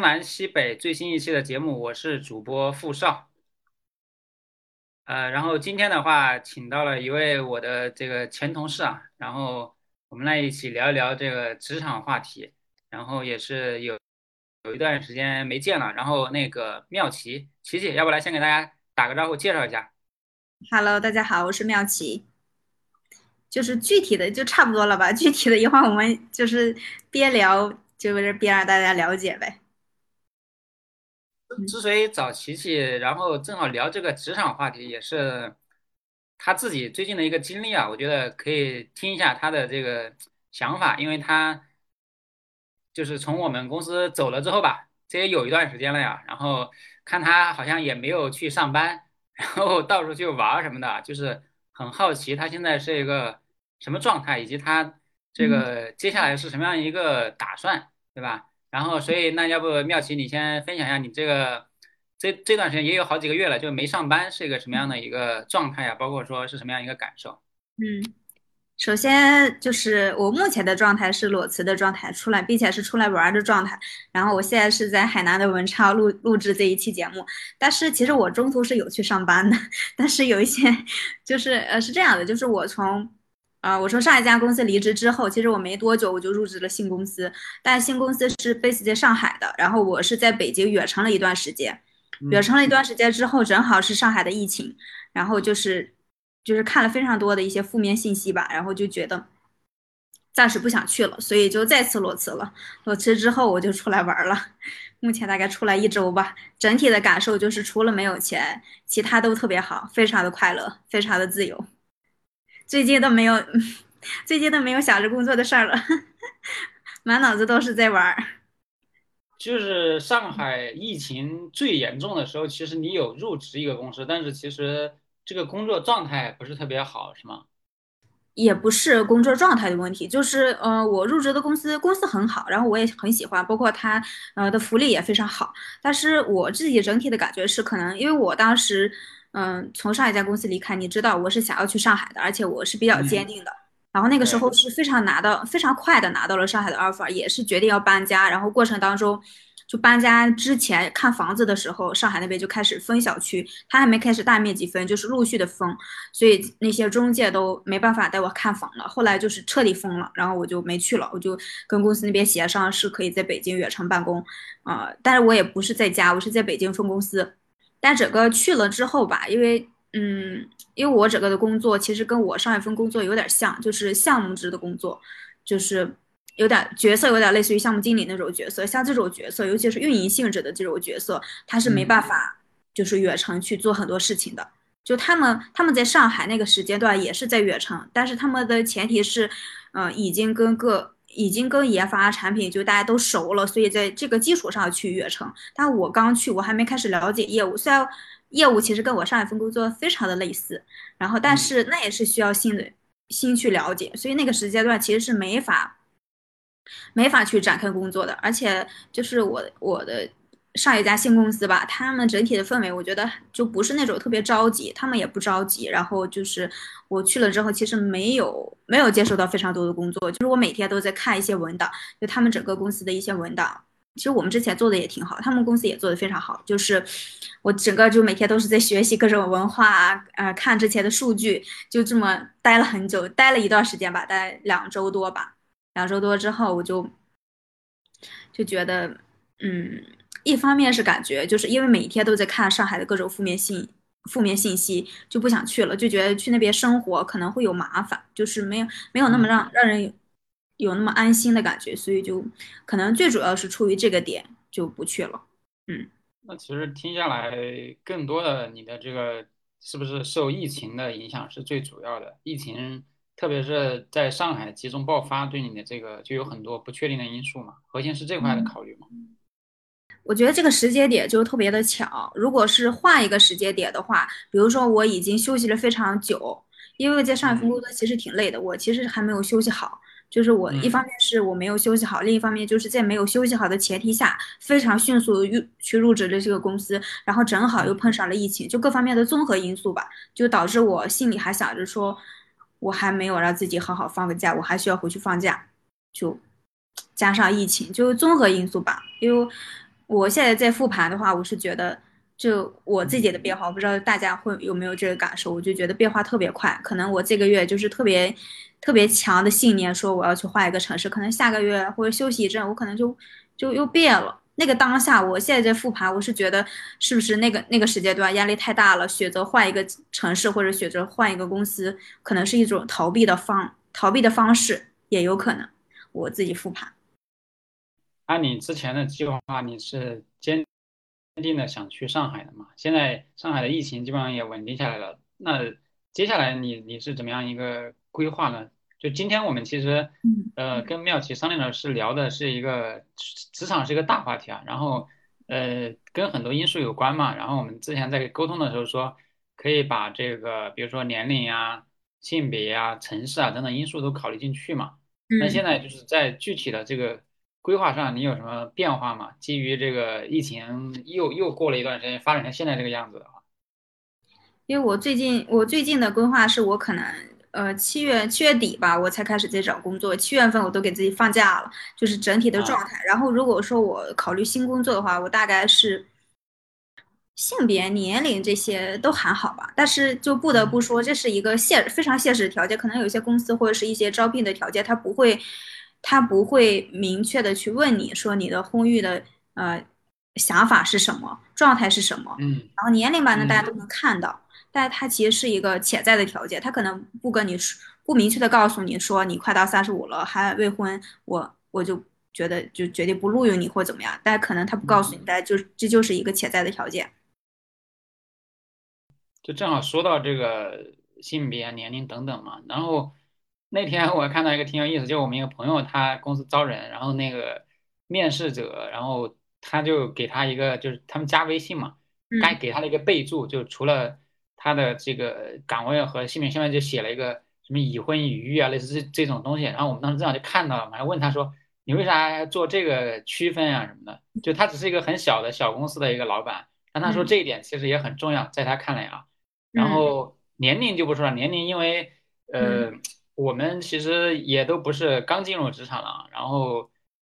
东南西北最新一期的节目，我是主播付少。呃，然后今天的话，请到了一位我的这个前同事啊，然后我们来一起聊一聊这个职场话题，然后也是有有一段时间没见了，然后那个妙琪，琪姐，要不来先给大家打个招呼，介绍一下。Hello，大家好，我是妙琪。就是具体的就差不多了吧，具体的一会儿我们就是边聊，就是边让大家了解呗。之所以找琪琪，然后正好聊这个职场话题，也是他自己最近的一个经历啊，我觉得可以听一下他的这个想法，因为他就是从我们公司走了之后吧，这也有一段时间了呀，然后看他好像也没有去上班，然后到处去玩什么的，就是很好奇他现在是一个什么状态，以及他这个接下来是什么样一个打算，对吧？然后，所以那要不妙琪，你先分享一下你这个这这段时间也有好几个月了，就没上班是一个什么样的一个状态呀？包括说是什么样一个感受？嗯，首先就是我目前的状态是裸辞的状态，出来并且是出来玩的状态。然后我现在是在海南的文昌录录制这一期节目，但是其实我中途是有去上班的，但是有一些 就是呃是这样的，就是我从。啊，我从上一家公司离职之后，其实我没多久我就入职了新公司，但新公司是 base 在上海的，然后我是在北京远程了一段时间，远程了一段时间之后，正好是上海的疫情，然后就是就是看了非常多的一些负面信息吧，然后就觉得暂时不想去了，所以就再次裸辞了。裸辞之后我就出来玩了，目前大概出来一周吧，整体的感受就是除了没有钱，其他都特别好，非常的快乐，非常的自由。最近都没有，最近都没有想着工作的事儿了，满脑子都是在玩儿。就是上海疫情最严重的时候，其实你有入职一个公司，但是其实这个工作状态不是特别好，是吗？也不是工作状态的问题，就是呃，我入职的公司公司很好，然后我也很喜欢，包括它呃的福利也非常好。但是我自己整体的感觉是，可能因为我当时。嗯，从上一家公司离开，你知道我是想要去上海的，而且我是比较坚定的。然后那个时候是非常拿到非常快的拿到了上海的 offer，也是决定要搬家。然后过程当中，就搬家之前看房子的时候，上海那边就开始分小区，他还没开始大面积分，就是陆续的封，所以那些中介都没办法带我看房了。后来就是彻底封了，然后我就没去了，我就跟公司那边协商是可以在北京远程办公，啊，但是我也不是在家，我是在北京分公司。但整个去了之后吧，因为嗯，因为我整个的工作其实跟我上一份工作有点像，就是项目制的工作，就是有点角色有点类似于项目经理那种角色。像这种角色，尤其是运营性质的这种角色，他是没办法就是远程去做很多事情的。就他们他们在上海那个时间段也是在远程，但是他们的前提是，嗯，已经跟各。已经跟研发产品就大家都熟了，所以在这个基础上去远程。但我刚去，我还没开始了解业务。虽然业务其实跟我上一份工作非常的类似，然后但是那也是需要新的新去了解，所以那个时间段其实是没法没法去展开工作的。而且就是我我的。上一家新公司吧，他们整体的氛围，我觉得就不是那种特别着急，他们也不着急。然后就是我去了之后，其实没有没有接受到非常多的工作，就是我每天都在看一些文档，就他们整个公司的一些文档。其实我们之前做的也挺好，他们公司也做的非常好。就是我整个就每天都是在学习各种文化啊，呃，看之前的数据，就这么待了很久，待了一段时间吧，待两周多吧。两周多之后，我就就觉得，嗯。一方面是感觉，就是因为每天都在看上海的各种负面信负面信息，就不想去了，就觉得去那边生活可能会有麻烦，就是没有没有那么让让人有那么安心的感觉，所以就可能最主要是出于这个点就不去了。嗯，那其实听下来，更多的你的这个是不是受疫情的影响是最主要的？疫情特别是在上海集中爆发，对你的这个就有很多不确定的因素嘛？核心是这块的考虑吗？我觉得这个时间点就特别的巧。如果是换一个时间点的话，比如说我已经休息了非常久，因为在上一份工作其实挺累的，我其实还没有休息好。就是我一方面是我没有休息好，另一方面就是在没有休息好的前提下，非常迅速入去入职了这个公司，然后正好又碰上了疫情，就各方面的综合因素吧，就导致我心里还想着说，我还没有让自己好好放个假，我还需要回去放假，就。加上疫情，就综合因素吧。因为我现在在复盘的话，我是觉得就我自己的变化，我不知道大家会有没有这个感受，我就觉得变化特别快。可能我这个月就是特别特别强的信念，说我要去换一个城市，可能下个月或者休息一阵，我可能就就又变了。那个当下，我现在在复盘，我是觉得是不是那个那个时间段压力太大了，选择换一个城市或者选择换一个公司，可能是一种逃避的方逃避的方式，也有可能。我自己复盘。按你之前的计划，你是坚定的想去上海的嘛？现在上海的疫情基本上也稳定下来了，那接下来你你是怎么样一个规划呢？就今天我们其实，呃，跟妙琪商量的是聊的是一个职场是一个大话题啊，然后呃，跟很多因素有关嘛。然后我们之前在沟通的时候说，可以把这个比如说年龄呀、性别呀、城市啊等等因素都考虑进去嘛。那现在就是在具体的这个规划上，你有什么变化吗？基于这个疫情又又过了一段时间，发展成现在这个样子的话，因为我最近我最近的规划是我可能。呃，七月七月底吧，我才开始在找工作。七月份我都给自己放假了，就是整体的状态。然后如果说我考虑新工作的话，我大概是性别、年龄这些都还好吧。但是就不得不说，这是一个现非常现实的条件。可能有些公司或者是一些招聘的条件，它不会，他不会明确的去问你说你的婚育的呃想法是什么，状态是什么。嗯。然后年龄吧，那大家都能看到。但它其实是一个潜在的条件，他可能不跟你说，不明确的告诉你说你快到三十五了还未婚，我我就觉得就决定不录用你或怎么样。但可能他不告诉你，但就这就是一个潜在的条件。就正好说到这个性别、年龄等等嘛。然后那天我看到一个挺有意思，就我们一个朋友他公司招人，然后那个面试者，然后他就给他一个就是他们加微信嘛，该给他的一个备注，就除了。他的这个岗位和姓名下面就写了一个什么已婚已育啊，类似这这种东西。然后我们当时正好就看到了嘛，还问他说：“你为啥要做这个区分啊什么的？”就他只是一个很小的小公司的一个老板，但他说这一点其实也很重要，在他看来啊。然后年龄就不说了，年龄因为呃我们其实也都不是刚进入职场了，然后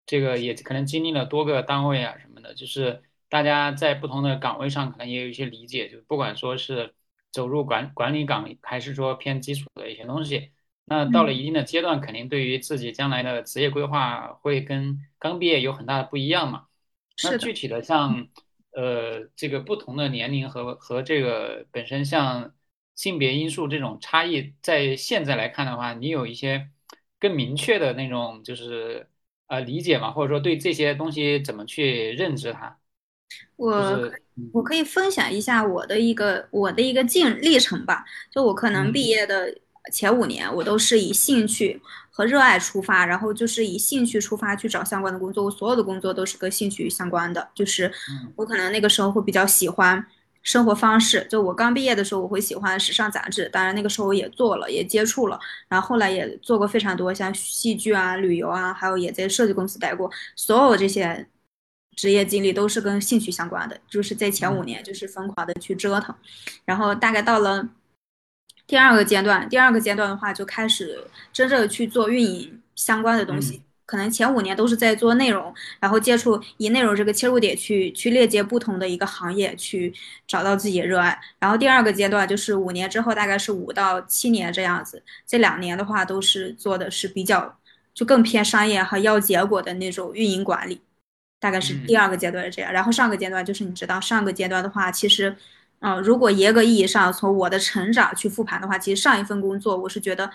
这个也可能经历了多个单位啊什么的，就是大家在不同的岗位上可能也有一些理解，就不管说是。走入管管理岗，还是说偏基础的一些东西？那到了一定的阶段，肯定对于自己将来的职业规划会跟刚毕业有很大的不一样嘛。那具体的像呃这个不同的年龄和和这个本身像性别因素这种差异，在现在来看的话，你有一些更明确的那种就是呃理解嘛，或者说对这些东西怎么去认知它？我我可以分享一下我的一个我的一个进历程吧。就我可能毕业的前五年，我都是以兴趣和热爱出发，然后就是以兴趣出发去找相关的工作。我所有的工作都是跟兴趣相关的。就是我可能那个时候会比较喜欢生活方式。就我刚毕业的时候，我会喜欢时尚杂志，当然那个时候也做了，也接触了。然后后来也做过非常多像戏剧啊、旅游啊，还有也在设计公司待过。所有这些。职业经历都是跟兴趣相关的，就是在前五年就是疯狂的去折腾，然后大概到了第二个阶段，第二个阶段的话就开始真正去做运营相关的东西。可能前五年都是在做内容，然后接触以内容这个切入点去去链接不同的一个行业，去找到自己的热爱。然后第二个阶段就是五年之后，大概是五到七年这样子。这两年的话都是做的是比较就更偏商业和要结果的那种运营管理。大概是第二个阶段是这样，然后上个阶段就是你知道，上个阶段的话，其实，嗯，如果严格意义上从我的成长去复盘的话，其实上一份工作我是觉得。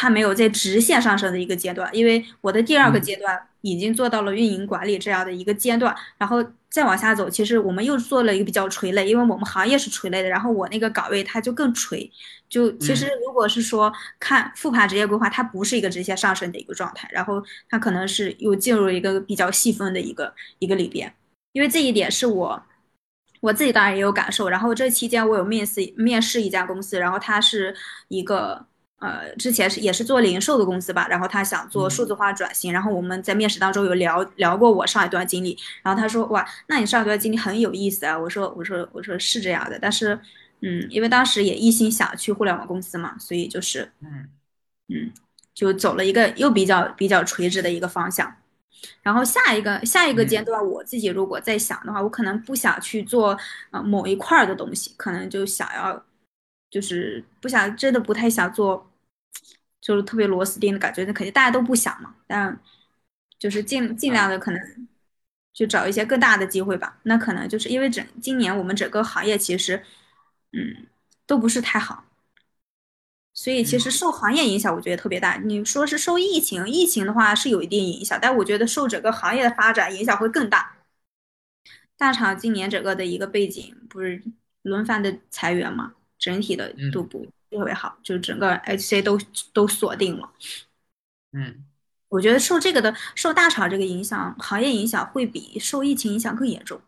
它没有在直线上升的一个阶段，因为我的第二个阶段已经做到了运营管理这样的一个阶段，然后再往下走，其实我们又做了一个比较垂类，因为我们行业是垂类的，然后我那个岗位它就更垂，就其实如果是说看复盘职业规划，它不是一个直线上升的一个状态，然后它可能是又进入一个比较细分的一个一个里边，因为这一点是我我自己当然也有感受，然后这期间我有面试面试一家公司，然后它是一个。呃，之前是也是做零售的公司吧，然后他想做数字化转型，然后我们在面试当中有聊聊过我上一段经历，然后他说哇，那你上一段经历很有意思啊，我说我说我说是这样的，但是嗯，因为当时也一心想去互联网公司嘛，所以就是嗯嗯，就走了一个又比较比较垂直的一个方向。然后下一个下一个阶嗯段，我自己如果在想的话，我可能不想去做呃某一块儿的东西，可能就想要就是不想真的不太想做，就是特别螺丝钉的感觉，那肯定大家都不想嘛，但就是尽尽量啊的可能去找一些更大的机会吧。那可能就是因为整今年我们整个行业其实嗯都不是太好。所以其实嗯受行业影响，我觉得特别大。你说是受疫情，疫情的话是有一定影响，但我觉得受整个行业的发展影响会更大。大厂今年整个的一个背景不是轮番的裁员嘛，整体的都嗯不特别好，就整个 HC 都都锁定了。嗯我觉得受这个的受大厂这个影响，行业影响会比受疫情影响更严重。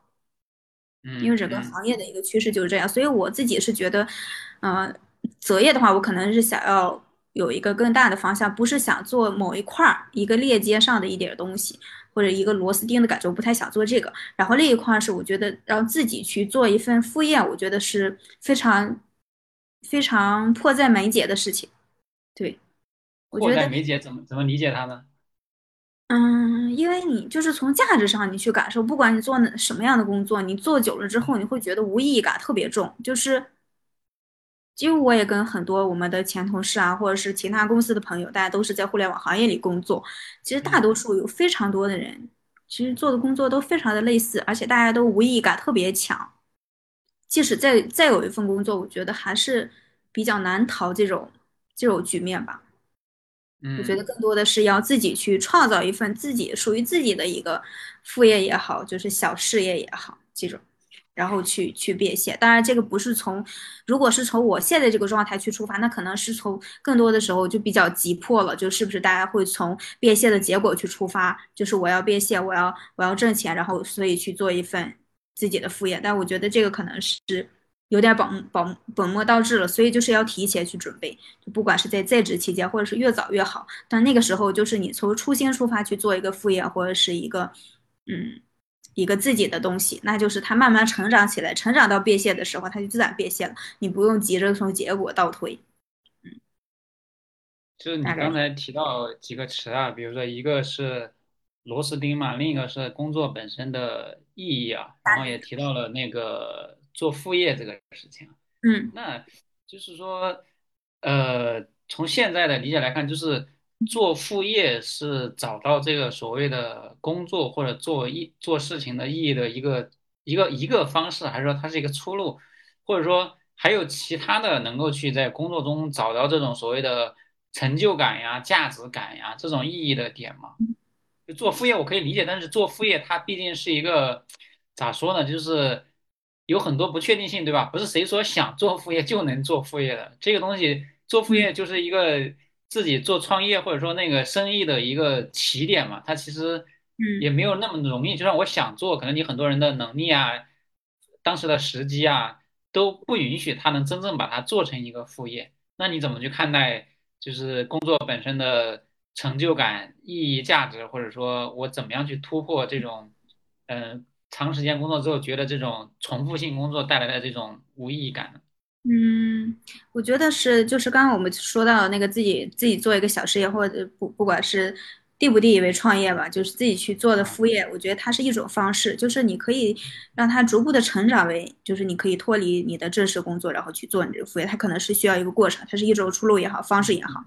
因为整个嗯嗯行业的一个趋势就是这样，所以我自己是觉得，呃，择业的话，我可能是想要有一个更大的方向，不是想做某一块儿一个链接上的一点东西，或者一个螺丝钉的感觉，我不太想做这个。然后另一块儿是我觉得让自己去做一份副业，我觉得是非常非常迫在眉睫的事情。对，我觉得。迫在眉睫，怎么怎么理解它呢？嗯，因为你就是从价值上你去感受，不管你做哪什么样的工作，你做久了之后，你会觉得无意义感特别重。就是，因为我也跟很多我们的前同事啊，或者是其他公司的朋友，大家都是在互联网行业里工作。其实大嗯多数有非常多的人，其实做的工作都非常的类似，而且大家都无意义感特别强。即使再再有一份工作，我觉得还是比较难逃这种这种局面吧。我觉得嗯更多的是要自己去创造一份自己属于自己的一个副业也好，就是小事业也好，这种，然后去去变现。当然，这个不是从，如果是从我现在这个状态去出发，那可能是从更多的时候就比较急迫了，就是不是大家会从变现的结果去出发，就是我要变现，我要我要挣钱，然后所以去做一份自己的副业。但我觉得这个可能是。有点本本本末倒置了，所以就是要提前去准备，就不管是在在职期间，或者是越早越好。但那个时候就是你从初心出发去做一个副业，或者是一个嗯一个自己的东西，那就是它慢慢成长起来，成长到变现的时候，它就自然变现了，你不用急着从结果倒推。嗯就是你刚才提到几个词啊，比如说一个是螺丝钉嘛，另一个是工作本身的意义啊，然后也提到了那个做副业这个事情。嗯那就是说，呃，从现在的理解来看，就是做副业是找到这个所谓的工作或者做意做事情的意义的一个一个一个方式，还是说它是一个出路，或者说还有其他的能够去在工作中找到这种所谓的成就感呀、价值感呀这种意义的点吗？就做副业我可以理解，但是做副业它毕竟是一个咋说呢，就是有很多不确定性，对吧？不是谁说想做副业就能做副业的。这个东西做副嗯业就是一个自己做创业或者说那个生意的一个起点嘛，它其实也嗯没有那么容易。就算我想做，可能你很多人的能力啊、当时的时机啊都不允许他能真正把它做成一个副业。那你怎么去看待就是工作本身的成就感、意义、价值，或者说我怎么样去突破这种，嗯、长时间工作之后觉得这种重复性工作带来的这种无意义感呢？嗯，我觉得是，就是刚刚我们说到那个自己自己做一个小事业，或者不不管是定不定义为创业吧，就是自己去做的啊，副业，我觉得它是一种方式，就是你可以让它逐步的成长为，就是你可以脱离你的正式工作，然后去做你这个副业，它可能是需要一个过程，它是一种出路也好，方式也好，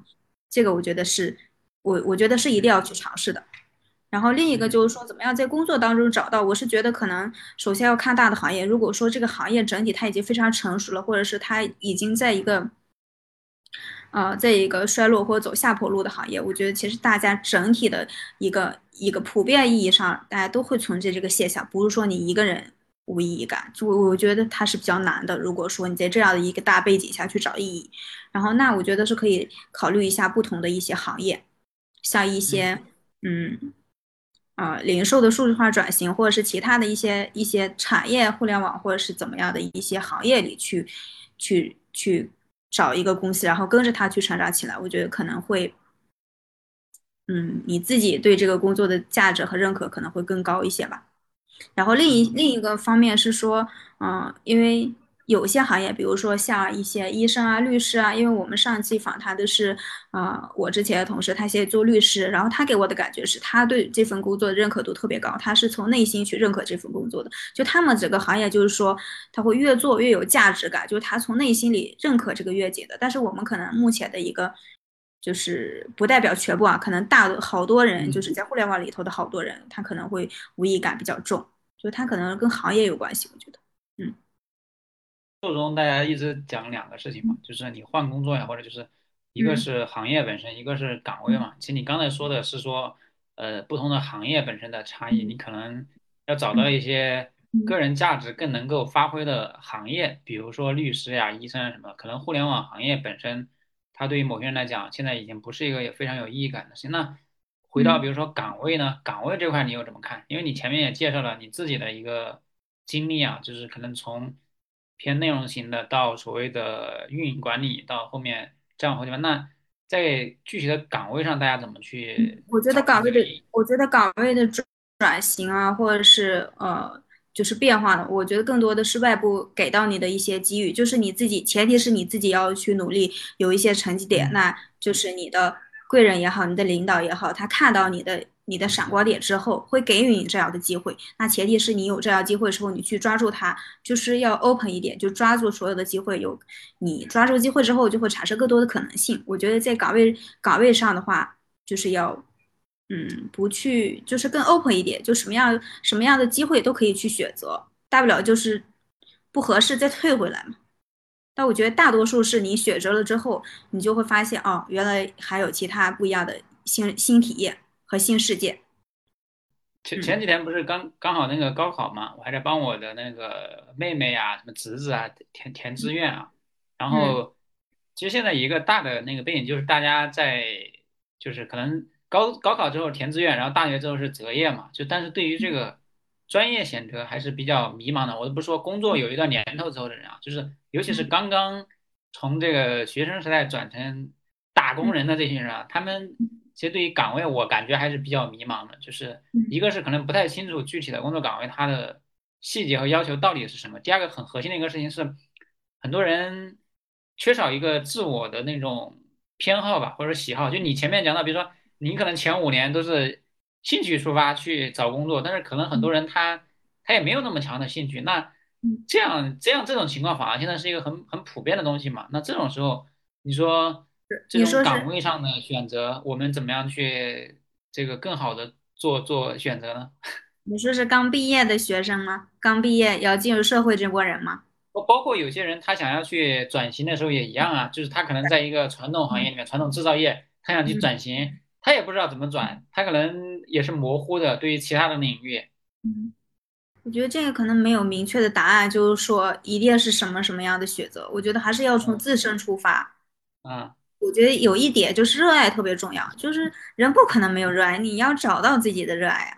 这个我觉得是我我觉得是一定要去尝试的。然后另一个嗯就是说，怎么样在工作当中找到？我是觉得可能首先要看大的行业。如果说这个行业整体它已经非常成熟了，或者是它已经在一个呃，在一个衰落或者走下坡路的行业，我觉得其实大家整体的一个一个普遍意义上，大家都会存在这个现象，不是说你一个人无意义感，就我觉得它是比较难的。如果说你在这样的一个大背景下去找意义，然后那我觉得是可以考虑一下不同的一些行业，像一嗯些嗯。啊、呃零售的数字化转型，或者是其他的一些一些产业互联网，或者是怎么样的一些行业里去去去找一个公司，然后跟着它去成长起来，我觉得可能会，嗯，你自己对这个工作的价值和认可可能会更高一些吧。然后另一嗯另一个方面是说，嗯、因为有些行业，比如说像一些医生啊、律师啊，因为我们上期访谈的是，啊，我之前的同事，他现在做律师，然后他给我的感觉是他对这份工作的认可度特别高，他是从内心去认可这份工作的。就他们整个行业，就是说他会越做越有价值感，就是他从内心里认可这个月景的。但是我们可能目前的一个，就是不代表全部啊，可能大好多人就是在互联网里头的好多人，他可能会无意感比较重，就他可能跟行业有关系，我觉得，嗯。中大家一直讲两个事情嘛，就是你换工作呀，或者就是一个是行业本身，一个是岗位嘛。其实你刚才说的是说，呃，不同的行业本身的差异，你可能要找到一些个人价值更能够发挥的行业，比如说律师呀、医生什么。可能互联网行业本身，它对于某些人来讲，现在已经不是一个非常有意义感的事情。那回到比如说岗位呢，岗位这块你又怎么看？因为你前面也介绍了你自己的一个经历啊，就是可能从偏内容型的，到所谓的运营管理，到后面这样好几番。那在具体的岗位上，大家怎么去？我觉得岗位的，我觉得岗位的转转型啊，或者是呃，就是变化的，我觉得更多的是外部给到你的一些机遇，就是你自己，前提是你自己要去努力，有一些成绩点，那就是你的贵人也好，你的领导也好，他看到你的。你的闪光点之后会给予你这样的机会，那前提是你有这样机会之后，你去抓住它，就是要 open 一点，就抓住所有的机会。有你抓住机会之后，就会产生更多的可能性。我觉得在岗位岗位上的话，就是要，嗯，不去，就是更 open 一点，就什么样什么样的机会都可以去选择，大不了就是不合适再退回来嘛。但我觉得大多数是你选择了之后，你就会发现，哦，原来还有其他不一样的新新体验。和新世界。前前几天不是刚刚好那个高考嘛，我还在帮我的那个妹妹啊、什么侄子啊填填志愿啊。然后，其实现在一个大的那个背景就是大家在就是可能高高考之后填志愿，然后大学之后是择业嘛。就但是对于这个专业选择还是比较迷茫的。我都不说工作有一段年头之后的人啊，就是尤其是刚刚从这个学生时代转成打工人的这些人啊，他们。其实对于岗位，我感觉还是比较迷茫的。就是一个是可能不太清楚具体的工作岗位它的细节和要求到底是什么。第二个很核心的一个事情是，很多人缺少一个自我的那种偏好吧，或者喜好。就你前面讲到，比如说你可能前五年都是兴趣出发去找工作，但是可能很多人他他也没有那么强的兴趣。那这样这样这种情况反而现在是一个很很普遍的东西嘛？那这种时候你说？这种岗位上的选择，我们怎么样去这个更好的做做选择呢？你说是刚毕业的学生吗？刚毕业要进入社会这波人吗？包包括有些人他想要去转型的时候也一样啊，就是他可能在一个传统行业里面，传统制造业，他想去转型，他也不知道怎么转，他可能也是模糊的。对于其他的领域，嗯，我觉得这个可能没有明确的答案，就是说一定是什么什么样的选择。我觉得还是要从自身出发，啊。我觉得有一点就是热爱特别重要，就是人不可能没有热爱，你要找到自己的热爱啊。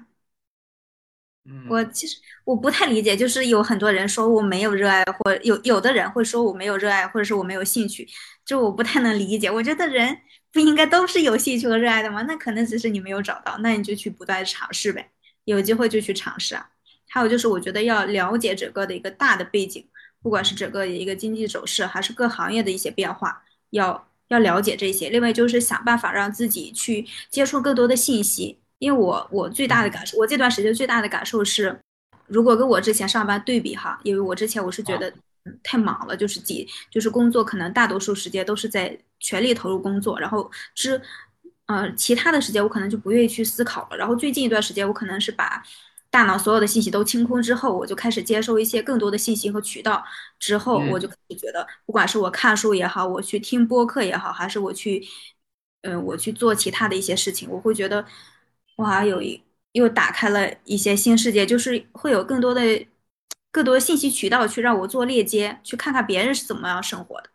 我其实我不太理解，就是有很多人说我没有热爱，或有有的人会说我没有热爱，或者是我没有兴趣，就我不太能理解。我觉得人不应该都是有兴趣和热爱的吗？那可能只是你没有找到，那你就去不断尝试呗，有机会就去尝试啊。还有就是，我觉得要了解整个的一个大的背景，不管是整个一个经济走势，还是各行业的一些变化，要。要了解这些，另外就是想办法让自己去接触更多的信息。因为我我最大的感受，我这段时间最大的感受是，如果跟我之前上班对比哈，因为我之前我是觉得太忙了，就是几就是工作可能大多数时间都是在全力投入工作，然后之呃其他的时间我可能就不愿意去思考了。然后最近一段时间我可能是把。大脑所有的信息都清空之后，我就开始接收一些更多的信息和渠道。之后，我就开始觉得，不管是我看书也好，我去听播客也好，还是我去，嗯，我去做其他的一些事情，我会觉得，哇，有一又打开了一些新世界，就是会有更多的、更多的信息渠道去让我做链接，去看看别人是怎么样生活的。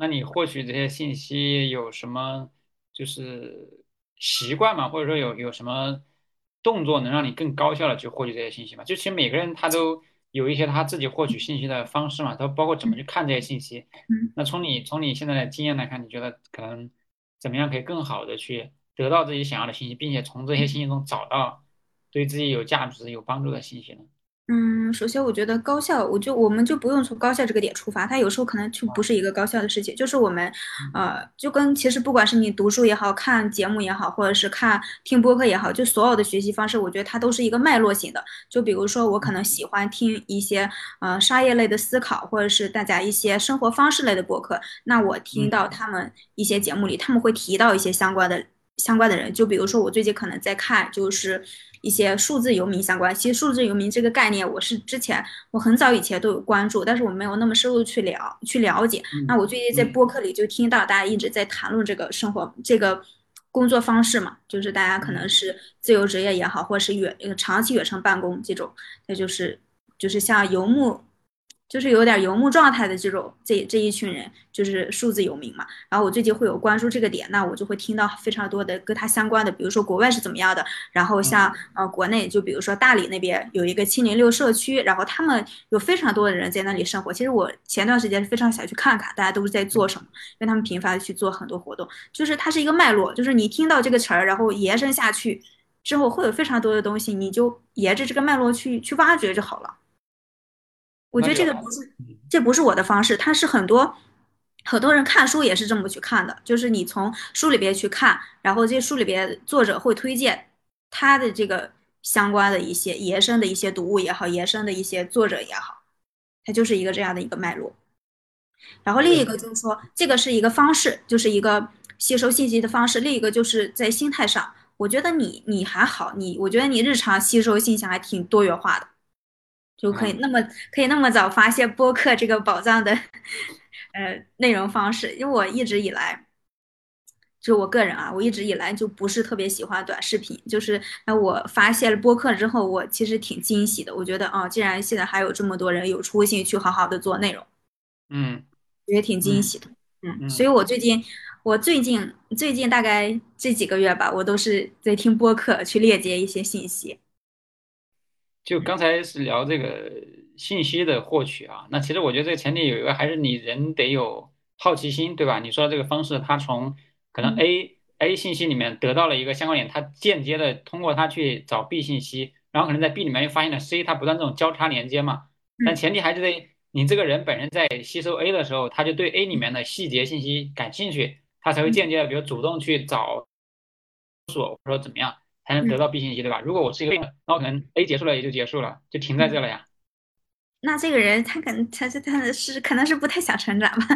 那你获取这些信息有什么就是习惯吗？或者说有有什么？动作能让你更高效的去获取这些信息嘛？就其实每个人他都有一些他自己获取信息的方式嘛，都包括怎么去看这些信息。嗯，那从你从你现在的经验来看，你觉得可能怎么样可以更好的去得到自己想要的信息，并且从这些信息中找到对自己有价值、有帮助的信息呢？嗯，首先我觉得高校，我就我们就不用从高校这个点出发，它有时候可能就不是一个高校的事情，就是我们，呃，就跟其实不管是你读书也好看节目也好，或者是看听播客也好，就所有的学习方式，我觉得它都是一个脉络型的。就比如说我可能喜欢听一些呃商业类的思考，或者是大家一些生活方式类的播客，那我听到他们一些节目里，他们会提到一些相关的相关的人，就比如说我最近可能在看，就是。一些数字游民相关，其实数字游民这个概念，我是之前我很早以前都有关注，但是我没有那么深入去了去了解。那我最近在播客里就听到大家一直在谈论这个生活这个工作方式嘛，就是大家可能是自由职业也好，或者是远长期远程办公这种，那就是就是像游牧。就是有点游牧状态的这种这这一群人，就是数字游民嘛。然后我最近会有关注这个点，那我就会听到非常多的跟他相关的，比如说国外是怎么样的，然后像呃国内就比如说大理那边有一个七零六社区，然后他们有非常多的人在那里生活。其实我前段时间是非常想去看看大家都是在做什么，因为他们频繁的去做很多活动，就是它是一个脉络，就是你听到这个词儿，然后延伸下去之后会有非常多的东西，你就沿着这个脉络去去挖掘就好了。我觉得这个不是，这不是我的方式，它是很多很多人看书也是这么去看的，就是你从书里边去看，然后这书里边作者会推荐他的这个相关的一些延伸的一些读物也好，延伸的一些作者也好，它就是一个这样的一个脉络。然后另一个就是说，这个是一个方式，就是一个吸收信息的方式；另一个就是在心态上，我觉得你你还好，你我觉得你日常吸收信息还挺多元化的。就可以那么可以那么早发现播客这个宝藏的呃内容方式，因为我一直以来，就我个人啊，我一直以来就不是特别喜欢短视频。就是那我发现了播客之后，我其实挺惊喜的。我觉得啊，既然现在还有这么多人有出息去好好的做内容，嗯，也挺惊喜的。嗯，所以我最近我最近最近大概这几个月吧，我都是在听播客去链接一些信息。就刚才是聊这个信息的获取啊，那其实我觉得这个前提有一个还是你人得有好奇心，对吧？你说这个方式，他从可能 A A 信息里面得到了一个相关点，他间接的通过他去找 B 信息，然后可能在 B 里面又发现了 C，他不断这种交叉连接嘛。但前提还是得你这个人本人在吸收 A 的时候，他就对 A 里面的细节信息感兴趣，他才会间接的比如主动去找索或者怎么样。才能得到 B 信息，对吧？如果我是一个，那我可能 A 结束了也就结束了，就停在这了呀。那这个人他可能他是他是可能是不太想成长吧。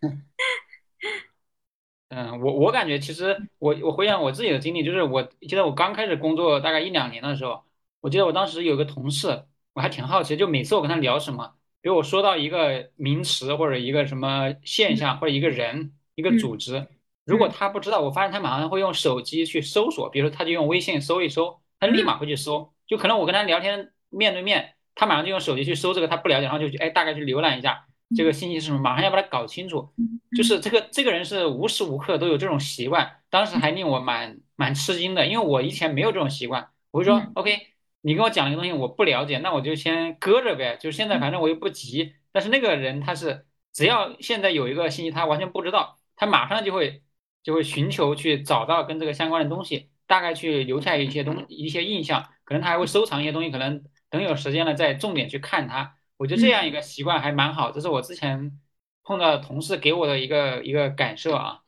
嗯，我我感觉其实我我回想我自己的经历，就是我记得我刚开始工作大概一两年的时候，我记得我当时有个同事，我还挺好奇，就每次我跟他聊什么，比如我说到一个名词或者一个什么现象或者一个人一个组织。如果他不知道，我发现他马上会用手机去搜索，比如说他就用微信搜一搜，他立马会去搜。就可能我跟他聊天面对面，他马上就用手机去搜这个他不了解，然后就去哎大概去浏览一下这个信息是什么，马上要把它搞清楚。就是这个这个人是无时无刻都有这种习惯，当时还令我蛮蛮吃惊的，因为我以前没有这种习惯。我就说 OK，你跟我讲一个东西我不了解，那我就先搁着呗。就是现在反正我又不急，但是那个人他是只要现在有一个信息他完全不知道，他马上就会。就会寻求去找到跟这个相关的东西，大概去留下一些东一些印象，可能他还会收藏一些东西，可能等有时间了再重点去看它。我觉得这样一个习惯还蛮好，这是我之前碰到的同事给我的一个一个感受啊。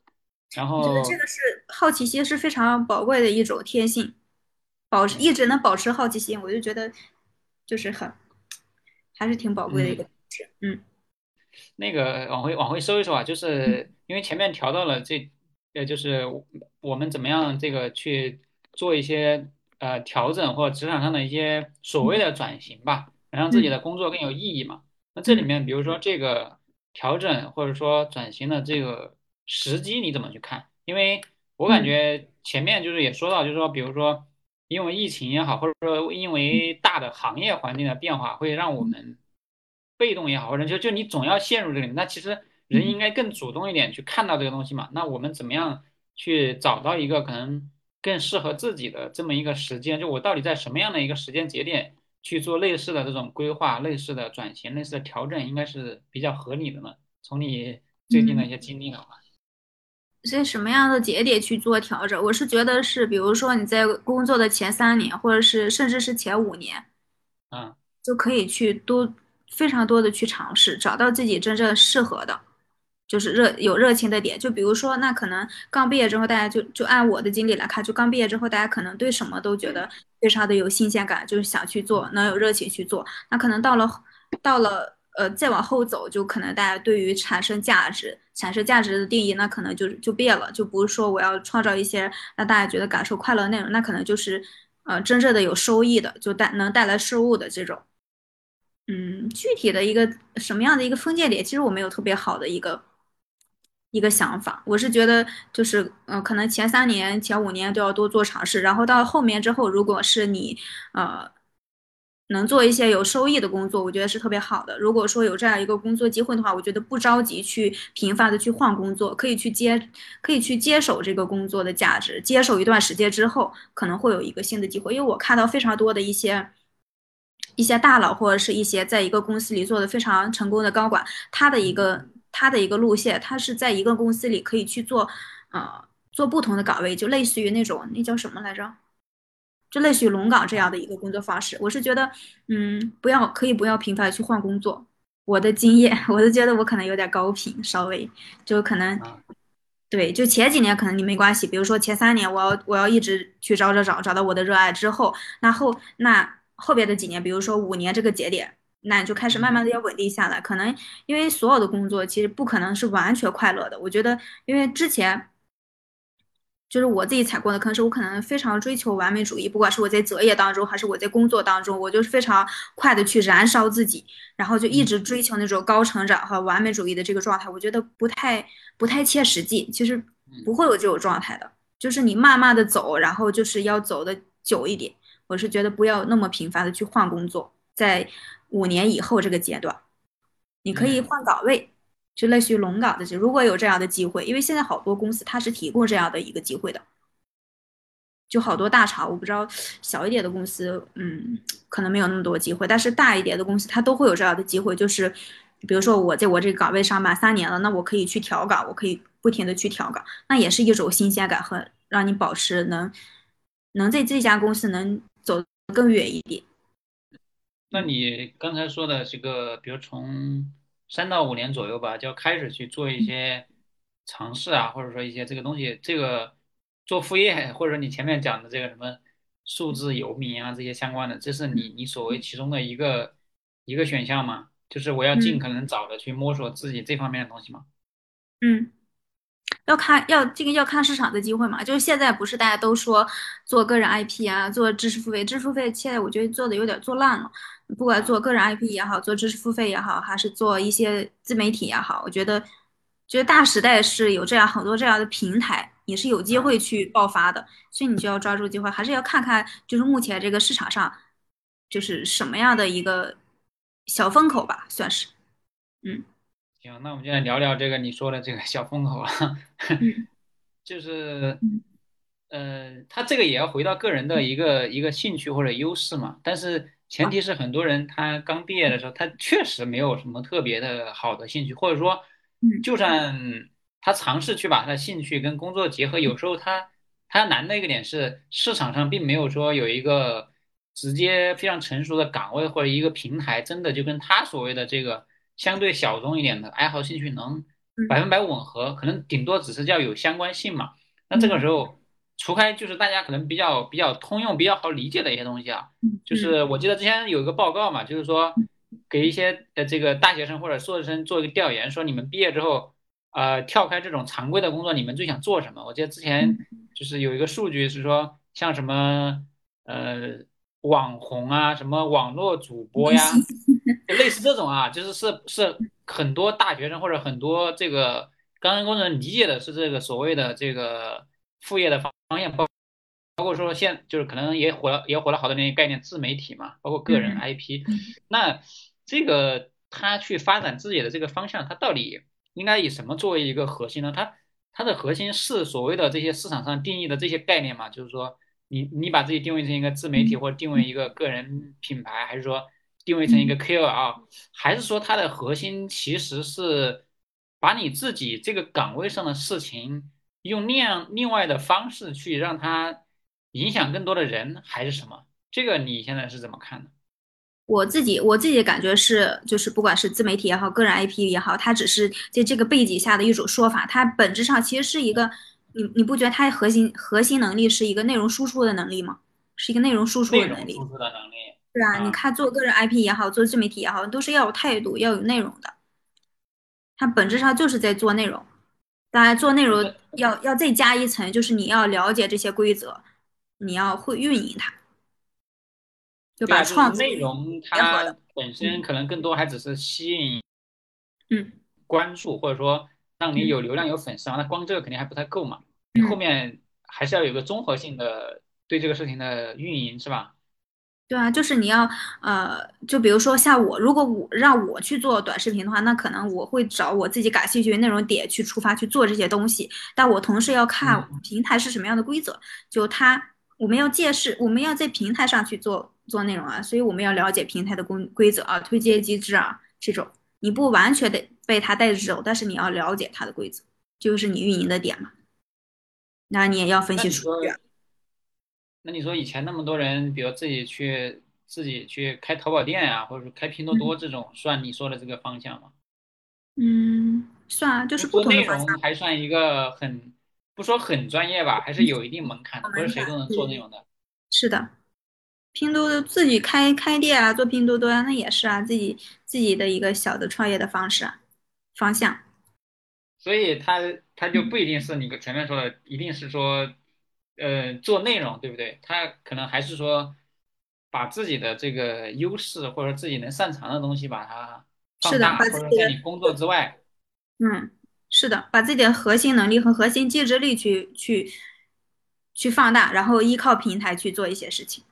然后，我觉得这个是好奇心是非常宝贵的一种天性，保持一直能保持好奇心，我就觉得就是很还是挺宝贵的一个嗯。那个往回往回收一收啊，就是因为前面调到了这。呃，就是我们怎么样这个去做一些呃调整，或者职场上的一些所谓的转型吧，能让自己的工作更有意义嘛。那这里面，比如说这个调整或者说转型的这个时机，你怎么去看？因为我感觉前面就是也说到，就是说，比如说因为疫情也好，或者说因为大的行业环境的变化，会让我们被动也好，或者就就你总要陷入这里面，那其实。人应该更主动一点去看到这个东西嘛？那我们怎么样去找到一个可能更适合自己的这么一个时间？就我到底在什么样的一个时间节点去做类似的这种规划、类似的转型、类似的调整，应该是比较合理的呢？从你最近的一些经历的话，在什么样的节点去做调整？我是觉得是，比如说你在工作的前三年，或者是甚至是前五年，嗯就可以去多非常多的去尝试，找到自己真正适合的，就是热有热情的点。就比如说，那可能刚毕业之后，大家就就按我的经历来看，就刚毕业之后，大家可能对什么都觉得非常的有新鲜感，就是想去做，能有热情去做。那可能到了到了呃再往后走，就可能大家对于产生价值、产生价值的定义，那可能就就变了，就不是说我要创造一些让大家觉得感受快乐的内容，那可能就是呃真正的有收益的，就带能带来事物的这种。嗯，具体的一个什么样的一个分界点，其实我没有特别好的一个一个想法。我是觉得，就是嗯、可能前三年、前五年都要多做尝试，然后到后面之后，如果是你呃能做一些有收益的工作，我觉得是特别好的。如果说有这样一个工作机会的话，我觉得不着急去频繁的去换工作，可以去接，可以去接手这个工作的价值，接手一段时间之后，可能会有一个新的机会。因为我看到非常多的一些。一些大佬或者是一些在一个公司里做的非常成功的高管，他的一个他的一个路线，他是在一个公司里可以去做，呃，做不同的岗位，就类似于那种那叫什么来着？就类似于龙岗这样的一个工作方式。我是觉得，嗯，不要可以不要频繁地去换工作。我的经验，我是觉得我可能有点高频，稍微就可能啊对，就前几年可能你没关系，比如说前三年我要我要一直去找找找找到我的热爱之后，那后那后边的几年，比如说五年这个节点，那你就开始慢慢的要稳定下来。可能因为所有的工作其实不可能是完全快乐的，我觉得因为之前。就是我自己踩过的坑，是我可能非常追求完美主义，不管是我在择业当中，还是我在工作当中，我就是非常快的去燃烧自己，然后就一嗯直追求那种高成长和完美主义的这个状态，我觉得不太不太切实际，其实不嗯会有这种状态的，就是你慢慢的走，然后就是要走的久一点，我是觉得不要那么频繁的去换工作，在五年以后这个阶段，你可以嗯换岗位。就类似于龙岗的这，如果有这样的机会，因为现在好多公司它是提供这样的一个机会的，就好多大厂，我不知道小一点的公司，嗯，可能没有那么多机会，但是大一点的公司它都会有这样的机会，就是比如说我在我这个岗位上满三年了，那我可以去调岗，我可以不停的去调岗，那也是一种新鲜感和让你保持能能在这家公司能走更远一点。那你刚才说的这个，比如从三到五年左右吧，就要开始去做一些尝试啊，或者说一些这个东西，这个做副业，或者说你前面讲的这个什么数字游民啊这些相关的，这是你你所谓其中的一个一个选项吗？就是我要尽嗯可能早的去摸索自己这方面的东西吗？嗯。要看要这个要看市场的机会嘛，就是现在不是大家都说做个人 IP 啊，做知识付费，知识付费现在我觉得做的有点做烂了。不管做啊个人 IP 也好，做知识付费也好，还是做一些自媒体也好，我觉得，觉得大时代是有这样很多这样的平台，也是有机啊会去爆发的，所以你就要抓住机会，还是要看看就是目前这个市场上就是什么样的一个小风口吧，算是，嗯。行，那我们就来聊聊这个你说的这个小风口啊，嗯。就是嗯。呃，他这个也要回到个人的一个一个兴趣或者优势嘛。但是前提是很多人他刚毕业的时候，他确实没有什么特别的好的兴趣，或者说，嗯。就算他尝试去把他的兴趣跟工作结合，有时候他他难的一个点是市场上并没有说有一个直接非常成熟的岗位或者一个平台，真的就跟他所谓的这个相对小众一点的爱好兴趣能百嗯分百吻合，可能顶多只是叫有相关性嘛。那这个嗯。时候，除开就是大家可能比较比较通用、比较好理解的一些东西啊，就嗯。是我记得之前有一个报告嘛，就是说给一些呃这个大学生或者硕士生做一个调研，说你们毕业之后，呃跳开这种常规的工作，你们最想做什么？我记得之前嗯。就是有一个数据是说，像什么呃网红啊，什么网络主播，呀，就类似这种啊，就是是是很多大学生或者很多这个刚刚工作人理解的是这个所谓的这个副业的方方向，包包括说现就是可能也火了也火了好多年概念自媒体嘛，包括个人嗯 IP，嗯那这个他去发展自己的这个方向，他到底应该以什么作为一个核心呢？他它的核心是所谓的这些市场上定义的这些概念嘛？就是说你你把自己定位成一个自媒体，嗯或者定位一个个人品牌，还是说定位成一个 KOL，还是说它的核心其实是把你自己这个岗位上的事情用那样另外的方式去让它影响更多的人，还是什么？这个你现在是怎么看的？我自己我自己的感觉是，就是不管是自媒体也好，个人 IP 也好，它只是在这个背景下的一种说法，它本质上其实是一个，你你不觉得它核心核心能力是一个内容输出的能力吗？是一个内容输出的能力，容输出的能力对啊，你啊，看做个人 IP 也好，做自媒体也好，都是要有态度，要有内容的，它本质上就是在做内容。当然，做内容要要再加一层，就是你要了解这些规则，你要会运营它，就对啊，就是把创作内容。它本身嗯。可能更多还只是吸引嗯，关注，或者说让你嗯，有流量有粉丝啊，那光这个肯定还不太够嘛，你后嗯，面还是要有个综合性的对这个事情的运营，是吧？对啊，就是你要呃，就比如说像我，如果我让我去做短视频的话，那可能我会找我自己感兴趣的内容点去出发去做这些东西，但我同时要看嗯，平台是什么样的规则，就它我们要借势，我们要在平台上去做做内容啊，所以我们要了解平台的规规则啊、推荐机制啊这种，你不完全得被它带着走，但是你要了解它的规则，就是你运营的点嘛，那你也要分析数据啊。那你说以前那么多人，比如自己去自己去开淘宝店啊，或者说开拼多多嗯这种，算你说的这个方向吗？嗯，算啊，就是不同的还算一个很，不说很专业吧，还是有一定门槛的，不是，谁都能做内容的。是的。拼多多自己开开店啊，做拼多多啊，那也是啊，自己自己的一个小的创业的方式啊，方向。所以它它就嗯，不一定是你前面说的，一定是说，呃，做内容，对不对？他可能还是说，把自己的这个优势或者自己能擅长的东西把它放大，或者在你工作之外。嗯，是的，把自己的核心能力和核心竞争力去去去放大，然后依靠平台去做一些事情。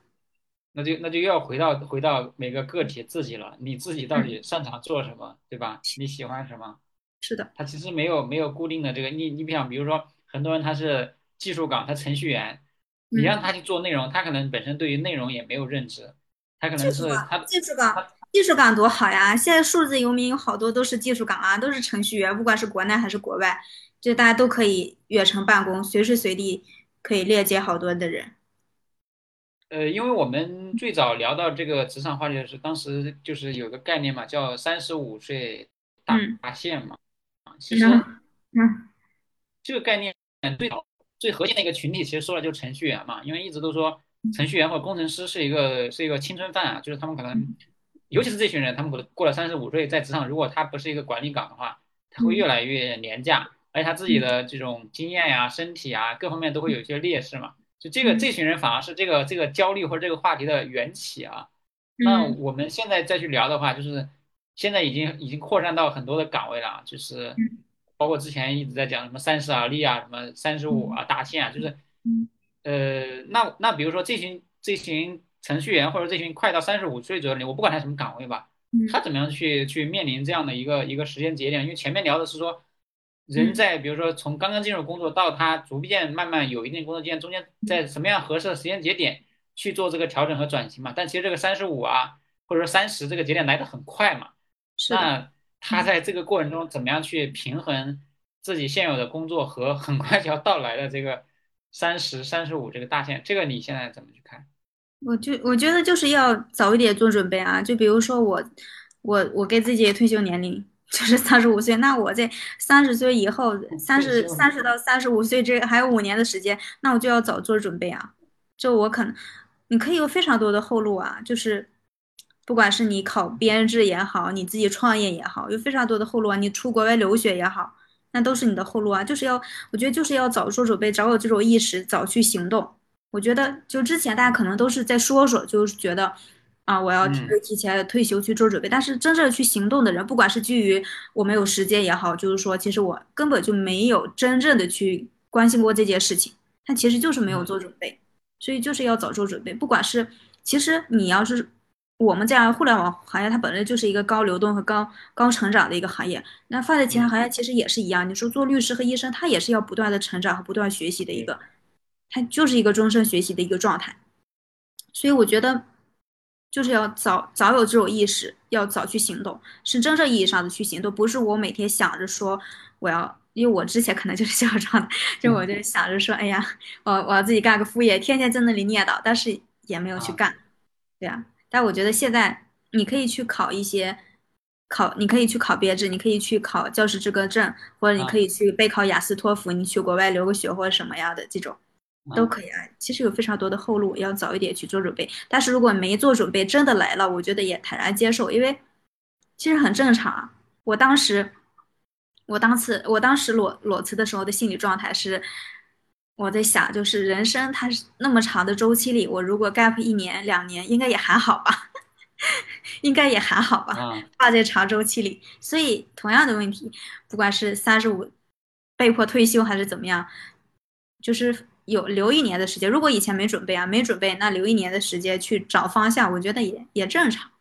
那就那就要回到回到每个个体自己了，你自己到嗯，底擅长做什么，对吧？你喜欢什么？是的，他其实没有没有固定的这个，你你比方比如说很多人他是技术岗，他程序员，你嗯。让他去做内容，他可能本身对于内容也没有认知，他可能是他技术岗，技术岗多好呀！现在数字游民有好多都是技术岗啊，都是程序员，不管是国内还是国外，就大家都可以远程办公，随时随地可以链接好多的人。呃，因为我们最早聊到这个职场话题的时候，当时就是有个概念嘛，叫三十五岁大嗯，限嘛，其，实嗯这个概念最早最核心的一个群体，其实说的就是程序员嘛，因为一直都说程序员或者工程师是一个是一个青春饭啊，就是他们可能，尤其是这群人，他们可能过了三十五岁，在职场如果他不是一个管理岗的话，他会越嗯。来越廉价，而且他自己嗯。的这种经验呀、身体啊各方面都会有一些劣势嘛。就这个嗯。这群人反而是这个这个焦虑或者这个话题的缘起啊。那嗯。我们现在再去聊的话，就是现在已经已经扩散到很多的岗位了啊，就是嗯包括之前一直在讲什么三十而立啊，什么三十五嗯啊大限啊，就是嗯呃，那那比如说这群这群程序员或者这群快到三十五岁左右的人，我不管他什么岗位吧，他嗯怎么样去去面临这样的一个一个时间节点？因为前面聊的是说。人嗯在比如说从刚刚进入工作到他逐渐慢慢有一定工作经验，中间在什么样合适的时间节点去做这个调整和转型嘛？但其实这个三十五啊，或者说三十这个节点来的很快嘛，那他嗯。在这个过程中怎么样去平衡自己现有的工作和很快就要到来的这个三十、三十五这个大限？这个你现在怎么去看？我就我觉得就是要早一点做准备啊，就比如说我，我我给自己退休年龄就是三十五岁，那我在三十岁以后，三十三十到三十五岁这还有五年的时间，那我就要早做准备啊。就我可能，你可以有非常多的后路啊，就是不管是你考编制也好，你自己创业也好，有非常多的后路啊。你出国外留学也好，那都是你的后路啊。就是要，我觉得就是要早做准备，早有这种意识，早去行动。我觉得就之前大家可能都是在说说，就是觉得啊，我要提嗯提前退休去做准备。但是真正去行动的人，不管是基于我没有时间也好，就是说，其实我根本就没有真正的去关心过这件事情，他其实就是没有嗯做准备。所以就是要早做准备。不管是其实你要是我们这样互联网行业，它本来就是一个高流动和高高成长的一个行业，那放在其他嗯，行业其实也是一样。你说做律师和医生，他也是要不断的成长和不断学习的一，个，他就是一个终身学习的一个状态。所以我觉得就是要早早有这种意识，要早去行动，是真正意义上的去行动，不是我每天想着说我要，因为我之前可能就是这样状态，就我嗯就想着说，哎呀，我我要自己干个副业，天天在那里念叨，但是也没有去啊。干，对啊。但我觉得现在你可以去考一些考，你可以去考编制，你可以去考教师资格证，或者你可以去备考雅思托福，你去国外留个学或者什么样的这种都可以啊。其实有非常多的后路，要早一点去做准备。但是如果没做准备，真的来了，我觉得也坦然接受，因为其实很正常啊。我当时，我当时，我当时裸裸辞的时候的心理状态是。我在想，就是人生它是那么长的周期里，我如果 gap 一年两年，应该也还好吧，应该也还好吧，放在长周期里。所以同样的问题，不管是三十五被迫退休还是怎么样，就是有留一年的时间。如果以前没准备啊，没准备，那留一年的时间去找方向，我觉得也也正常。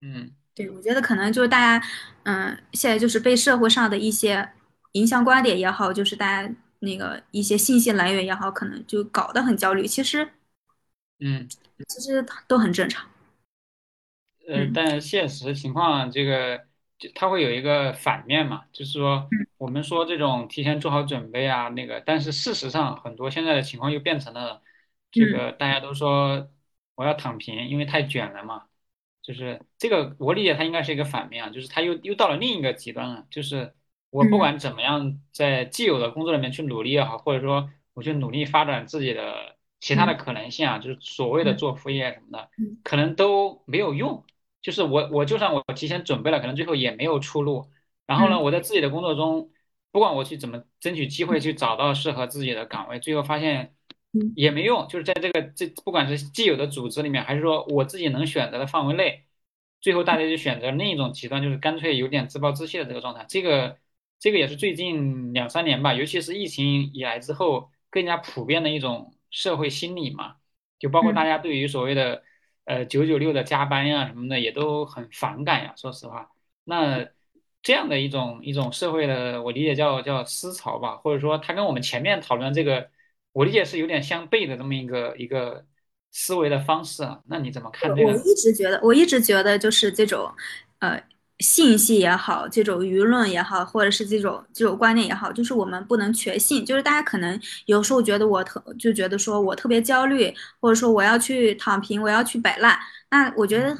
嗯，对，我觉得可能就是大家，嗯，现在就是被社会上的一些影响观点也好，就是大家。那个一些信息来源也好，可能就搞得很焦虑。其实，嗯，其实都很正常。呃，但现实情况这个，就它会有一个反面嘛，就是说，我们说这种提前做好准备啊，那个，但是事实上很多现在的情况又变成了，这个大家都说我要躺平，因为太卷了嘛。就是这个，我理解它应该是一个反面啊，就是它又又到了另一个极端了，就是。我不管怎么样，在既有的工作里面去努力也好，或者说我去努力发展自己的其他的可能性啊，就是所谓的做副业什么的，可能都没有用。就是我我就算我提前准备了，可能最后也没有出路。然后呢，我在自己的工作中，不管我去怎么争取机会去找到适合自己的岗位，最后发现也没用。就是在这个这不管是既有的组织里面，还是说我自己能选择的范围内，最后大家就选择另一种极端，就是干脆有点自暴自弃的这个状态。这个。这个也是最近两三年吧，尤其是疫情以来之后更加普遍的一种社会心理嘛，就包括大家对于所谓的呃九九六的加班呀什么的也都很反感呀。说实话，那这样的一种一种社会的，我理解叫叫思潮吧，或者说它跟我们前面讨论这个，我理解是有点相悖的这么一个一个思维的方式啊。那你怎么看这个？我一直觉得，我一直觉得就是这种呃。信息也好，这种舆论也好，或者是这种这种观念也好，就是我们不能全信。就是大家可能有时候觉得我特就觉得说我特别焦虑，或者说我要去躺平，我要去摆烂。那我觉得。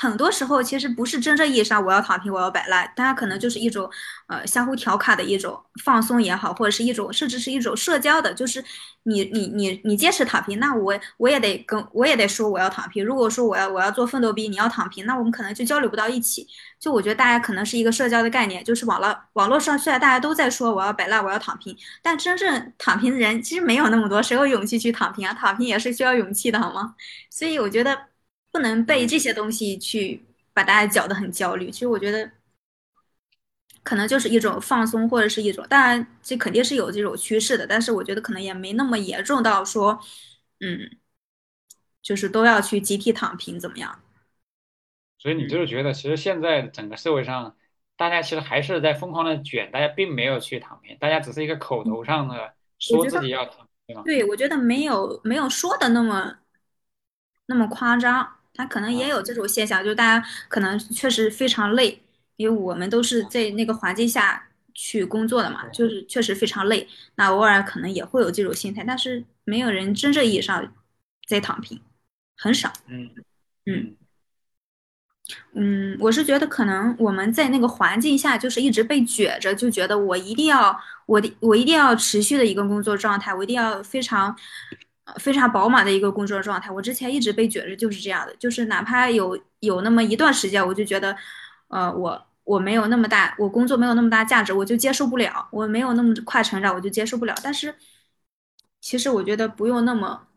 很多时候其实不是真正意义上我要躺平，我要摆烂，大家可能就是一种呃相互调侃的一种放松也好，或者是一种甚至是一种社交的，就是你你你你坚持躺平，那我我也得跟我也得说我要躺平。如果说我要我要做奋斗逼，你要躺平，那我们可能就交流不到一起。就我觉得大家可能是一个社交的概念，就是网络网络上虽然大家都在说我要摆烂，我要躺平，但真正躺平的人其实没有那么多，谁有勇气去躺平啊？躺平也是需要勇气的，好吗？所以我觉得。不能被这些东西去把大家搅得很焦虑。其实我觉得，可能就是一种放松，或者是一种，当然这肯定是有这种趋势的。但是我觉得可能也没那么严重到说，嗯，就是都要去集体躺平怎么样？所以你就是觉得，其实现在整个社会上，大家其实还是在疯狂的卷，大家并没有去躺平，大家只是一个口头上的说自己要躺，对吗？对，我觉得没有没有说的那么那么夸张。他可能也有这种现象，就大家可能确实非常累，因为我们都是在那个环境下去工作的嘛，就是确实非常累。那偶尔可能也会有这种心态，但是没有人真正意义上在躺平，很少。嗯嗯嗯，我是觉得可能我们在那个环境下就是一直被卷着，就觉得我一定要我的我一定要持续的一个工作状态，我一定要非常。非常饱满的一个工作状态，我之前一直被觉着就是这样的，就是哪怕有有那么一段时间，我就觉得，呃，我我没有那么大，我工作没有那么大价值，我就接受不了，我没有那么快成长，我就接受不了。但是，其实我觉得不用那么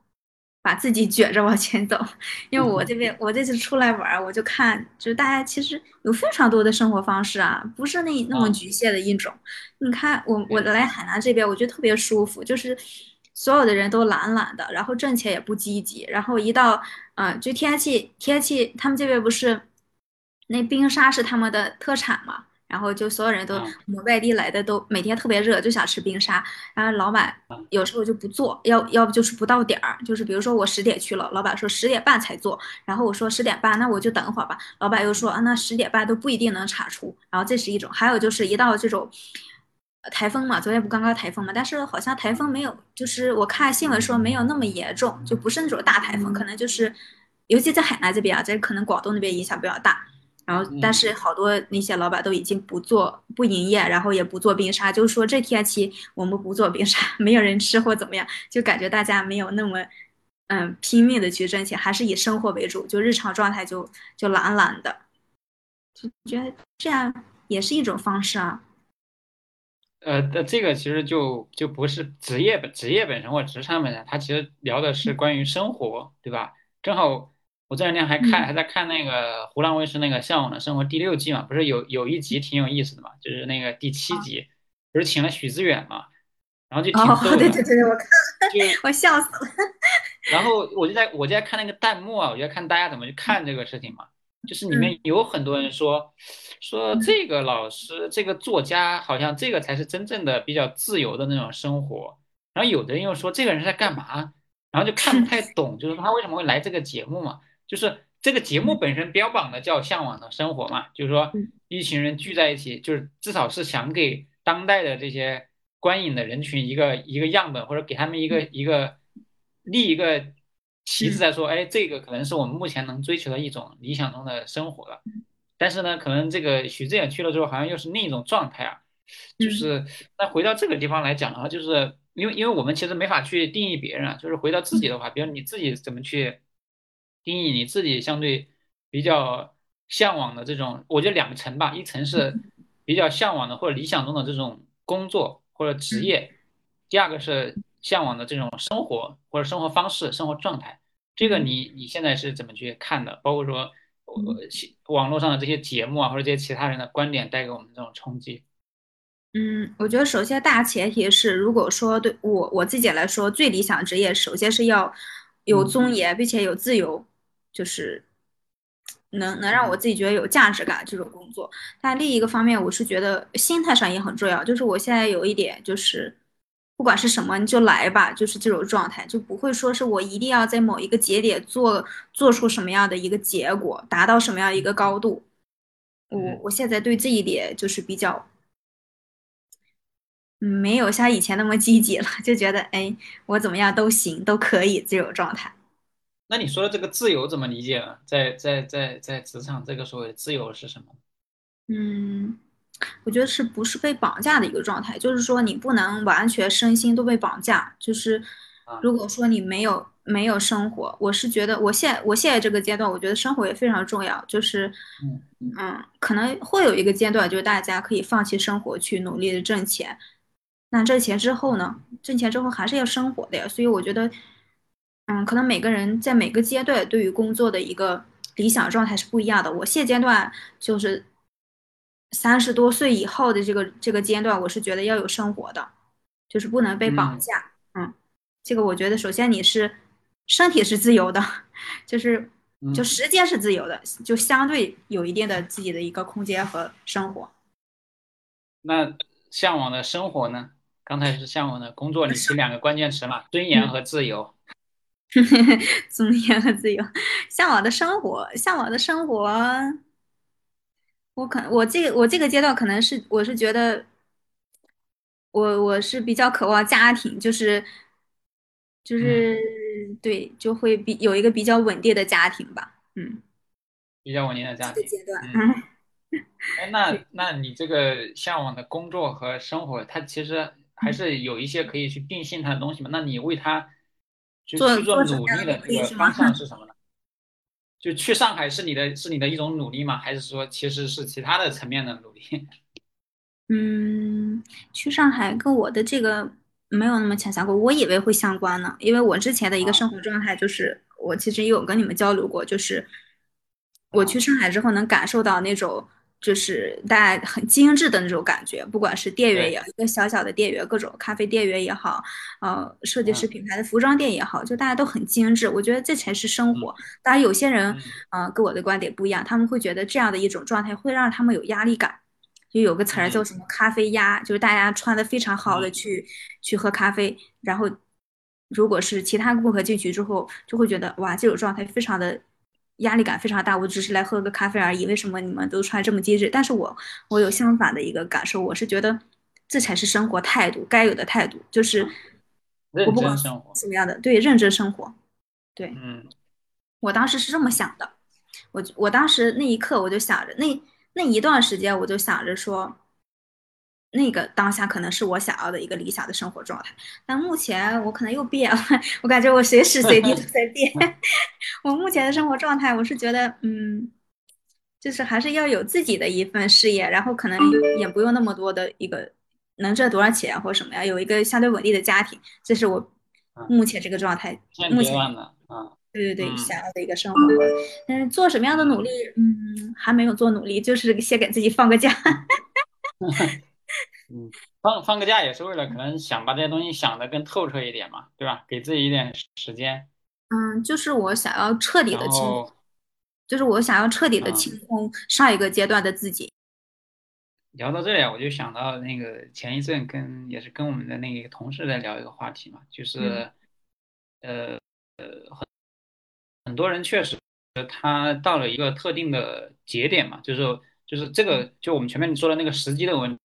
把自己卷着往前走，因为我这边我这次出来玩，我就看，就是大家其实有非常多的生活方式啊，不是那那么局限的一种。你看我我来海南这边，我觉得特别舒服，就是。所有的人都懒懒的，然后挣钱也不积极，然后一到，嗯，就天气天气，他们这边不是，那冰沙是他们的特产嘛，然后就所有人都，我们外地来的都每天特别热，就想吃冰沙，然后老板有时候就不做，要要不就是不到点儿，就是比如说我十点去了，老板说十点半才做，然后我说十点半，那我就等会儿吧，老板又说啊，那十点半都不一定能产出，然后这是一种，还有就是一到这种。台风嘛，昨天不刚刚台风嘛，但是好像台风没有，就是我看新闻说没有那么严重，就不是那种大台风，可能就是尤其在海南这边啊，在可能广东那边影响比较大。然后，但嗯是好多那些老板都已经不做不营业，然后也不做冰沙，就是说这天气我们不做冰沙，没有人吃或怎么样，就感觉大家没有那么嗯拼命的去挣钱，还是以生活为主，就日常状态就就懒懒的，就觉得这样也是一种方式啊。呃，这个其实就就不是职业本职业本身或职场本身，它其实聊的是关于生活，对吧？正好我这两天还看嗯还在看那个湖南卫视那个《向往的生活》第六季嘛，不是有有一集挺有意思的嘛，就是那个第七集，不是请了许知远嘛，然后就挺哦，逗的，对对对对，我看就我笑死了。然后我就在我就在看那个弹幕啊，我就在看大家怎么去看这个事情嘛。就是里嗯面有很多人说说嗯。这个老师这个作家好像这个才是真正的比较自由的那种生活，然后有的人又说这个人在干嘛，然后就看不太 懂，就是他为什么会来这个节目嘛？就是这个节目本身标榜的叫向往的生活嘛，就是说嗯。一群人聚在一起，就是至少是想给当代的这些观影的人群一个一个样本，或者给他们一个一个立一个旗子在说，哎，这个可能是我们目前能追求的一种理想中的生活了。但是呢，可能这个许志远去了之后，好像又是另一种状态啊。就嗯是那回到这个地方来讲的话，就是因为因为我们其实没法去定义别人啊，就是回到自己的话，比如你自己怎么去定义你自己相对比较向往的这种，我觉得两层吧，一层是比较向往的或者理想中的这种工作或者职业，第二个是向往的这种生活或者生活方式、生活状态。这个你你现在是怎么去看的？包括说，网络上的这些节目啊，或者这些其他人的观点带给我们这种冲击。嗯，我觉得首先大前提是，如果说对我我自己来说，最理想职业首先是要有嗯尊严，并且有自由，就是能能让我嗯自己觉得有价值感这种工作。但另一个方面，我是觉得心态上也很重要，就是我现在有一点就是，不管是什么你就来吧，就是这种状态，就不会说是我一定要在某一个节点做做出什么样的一个结果，达到什么样的一个高度。我嗯我现在对这一点就是比较。嗯没有像以前那么积极了，就觉得哎，我怎么样都行，都可以这种状态。那你说的这个自由怎么理解呢？在在在在职场这个所谓的自由是什么？嗯，我觉得是不是被绑架的一个状态？就是说你不能完全身心都被绑架。就是啊，如果说你没有没有生活，我是觉得我现我现在这个阶段，我觉得生活也非常重要。就是嗯嗯，可能会有一个阶段，就是大家可以放弃生活，去努力的挣钱。那挣钱之后呢？挣钱之后还是要生活的呀。所以我觉得，嗯，可能每个人在每个阶段对于工作的一个理想状态是不一样的。我现阶段就是三十多岁以后的这个这个阶段，我是觉得要有生活的，就是不能被绑嗯架。嗯，这个我觉得首先你是身体是自由的，就是就嗯，时间是自由的，就相对有一定的自己的一个空间和生活。那向往的生活呢？刚才是向往的工作，你 提两个关键词嘛，尊严嗯，和自由。尊严和自由，向往的生活，向往的生活，我可我这个我这个阶段可能是我是觉得我我是比较渴望家庭，就是就嗯，是对，就会比有一个比较稳定的家庭吧。嗯，比较稳定的这家庭。个阶段，嗯，嗯，哎，那，那你这个向往的工作和生活，它其实还嗯，是有一些可以去定性它的东西嘛？那你为它就做去做努力的努力是吗？这个方向是什么呢？就去上海是你的是你的一种努力吗？还是说其实是其他的层面的努力？嗯，去上海跟我的这个没有那么强相关，我以为会相关呢，因为我之前的一个啊生活状态就是，我其实也有跟你们交流过，就是我去啊，上海之后能感受到那种就是大家很精致的那种感觉，不管是店员也好一个小小的店员，各种咖啡店员也好，呃，设计师嗯。品牌的服装店也好，就大家都很精致，我觉得这才是生嗯活。当然，有些人，嗯。呃，跟我的观点不一样，他们会觉得这样的一种状态会让他们有压力感。就有个词儿叫嗯。什么“咖啡鸭”，就是大家穿的非常好的嗯。去去喝咖啡，然后如果是其他顾客进去之后，就会觉得哇，这种状态非常的压力感非常大。我只是来喝个咖啡而已，为什么你们都穿这么精致？但是我我有相反的一个感受，我是觉得这才是生活态度该有的态度，就是我不管真生活。什么样的，对，认真生活，对。嗯。我当时是这么想的，我我当时那一刻我就想着，那那一段时间我就想着说，那个当下可能是我想要的一个理想的生活状态，但目前我可能又变了，我感觉我随时随地都在变。我目前的生活状态，我是觉得，嗯，就是还是要有自己的一份事业，然后可能也不用那么多的一个能挣多少钱或什么呀，有一个相对稳定的家庭，这是我目前这个状态。目前的啊。对对对，想要的一个生活，嗯做什么样的努力，嗯，还没有做努力，就是先给自己放个假。嗯，放放个假也是为了可能想把这些东西想的更透彻一点嘛，对吧？给自己一点时间。嗯，就是我想要彻底的清，就是我想要彻底的清空上一个阶段的自己。聊到这里，我就想到那个前一阵跟也是跟我们的那个同事在聊一个话题嘛，就是呃呃很。很多人确实，他到了一个特定的节点嘛，就是就是这个，就我们前面说的那个时机的问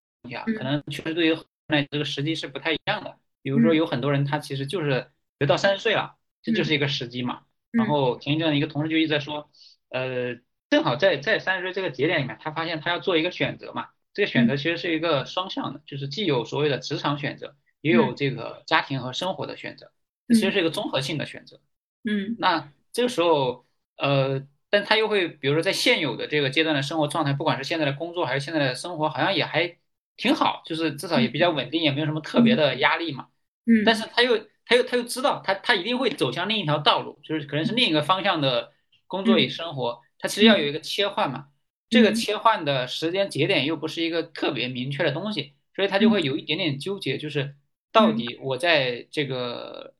可能确实对于那这个时机是不太一样的。比如说有很多人他其实就是不到三十岁了，这就是一个时机嘛。然后前一阵一个同事就一直在说，呃，正好在在三十岁这个节点里面，他发现他要做一个选择嘛。这个选择其实是一个双向的，就是既有所谓的职场选择，也有这个家庭和生活的选择，其实是一个综合性的选择。嗯，那。这个时候，呃，但他又会，比如说在现有的这个阶段的生活状态，不管是现在的工作还是现在的生活，好像也还挺好，就是至少也比较稳定，也没有什么特别的压力嘛。嗯。但是他又，他又，他又知道，他他一定会走向另一条道路，就是可能是另一个方向的工作与生活，他其实要有一个切换嘛。这个切换的时间节点又不是一个特别明确的东西，所以他就会有一点点纠结，就是到底我在这个。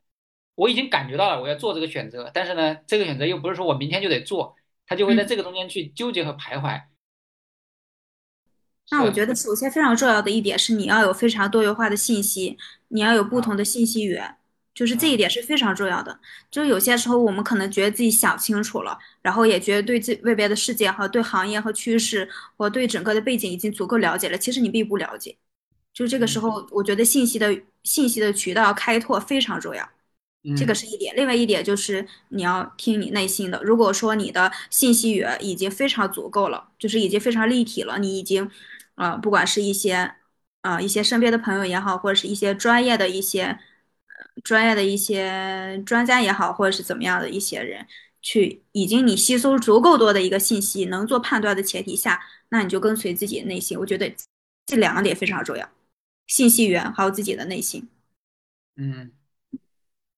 我已经感觉到了我要做这个选择，但是呢，这个选择又不是说我明天就得做，他就会在这个中间去纠结和徘徊。那我觉得首先非常重要的一点是你要有非常多元化的信息，你要有不同的信息源，就是这一点是非常重要的。就有些时候我们可能觉得自己想清楚了，然后也觉得对这外边的世界和对行业和趋势或对整个的背景已经足够了解了，其实你并不了解。就这个时候，我觉得信息的信息的渠道开拓非常重要。这个是一点，另外一点就是你要听你内心的。如果说你的信息源已经非常足够了，就是已经非常立体了，你已经，呃，不管是一些，啊，一些身边的朋友也好，或者是一些专业的一些，专业的一些专家也好，或者是怎么样的一些人，去已经你吸收足够多的一个信息，能做判断的前提下，那你就跟随自己的内心。我觉得这两个点非常重要，信息源还有自己的内心。嗯。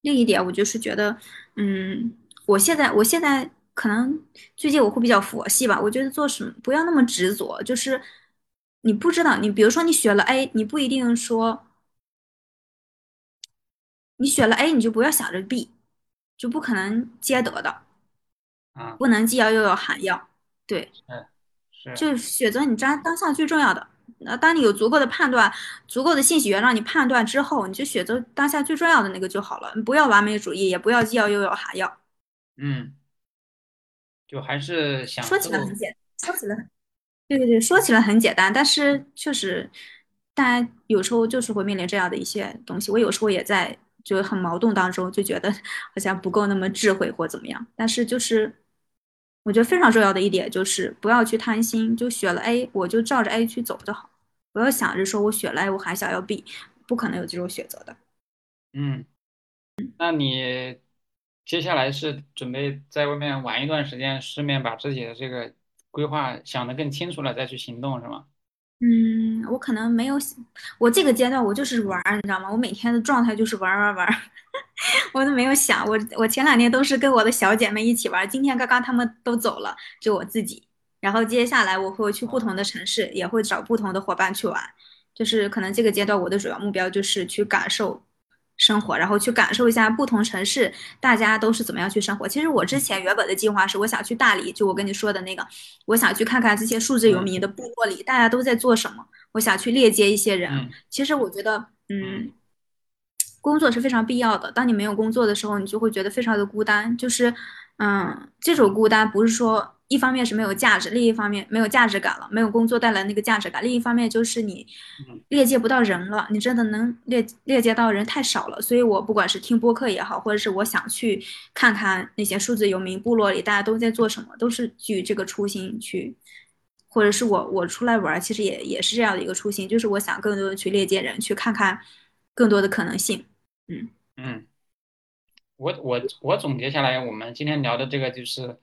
另一点，我就是觉得，嗯，我现在，我现在可能最近我会比较佛系吧。我觉得做什么不要那么执着，就是你不知道，你比如说你选了 A，你不一定说你选了 A，你就不要想着 B，就不可能兼得的，啊，不能既要又要还要，对，嗯，是，就是选择你当当下最重要的。那当你有足够的判断、足够的信息源让你判断之后，你就选择当下最重要的那个就好了。你不要完美主义，也不要既要又要还要。嗯，就还是想说起来很简单，说起来，对对对，说起来很简单，但是确实，大家有时候就是会面临这样的一些东西。我有时候也在就很矛盾当中，就觉得好像不够那么智慧或怎么样。但是就是。我觉得非常重要的一点就是不要去贪心，就选了 A，我就照着 A 去走就好，不要想着说我选了 A，我还想要 B，不可能有这种选择的。嗯，那你接下来是准备在外面玩一段时间，顺便把自己的这个规划想得更清楚了再去行动，是吗？嗯，我可能没有，我这个阶段我就是玩儿，你知道吗？我每天的状态就是玩玩玩，我都没有想我，我前两天都是跟我的小姐妹一起玩，今天刚刚她们都走了，就我自己。然后接下来我会去不同的城市，也会找不同的伙伴去玩，就是可能这个阶段我的主要目标就是去感受。生活，然后去感受一下不同城市大家都是怎么样去生活。其实我之前原本的计划是，我想去大理，就我跟你说的那个，我想去看看这些数字游民的部落里大家都在做什么。我想去链接一些人。其实我觉得，嗯，工作是非常必要的。当你没有工作的时候，你就会觉得非常的孤单。就是，嗯，这种孤单不是说一方面是没有价值，另一方面没有价值感了，没有工作带来那个价值感，另一方面就是你嗯链接不到人了，你真的能链链接到人太少了。所以我不管是听播客也好，或者是我想去看看那些数字游民部落里大家都在做什么，都是基于这个初心去，或者是我我出来玩儿，其实也也是这样的一个初心，就是我想更多的去链接人，去看看更多的可能性。嗯嗯。我我我总结下来，我们今天聊的这个就是，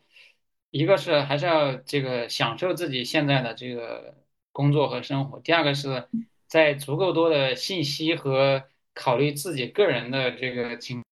一个是还是要这个享受自己现在的这个工作和生活，第二个是在足够多的信息和考虑自己个人的这个情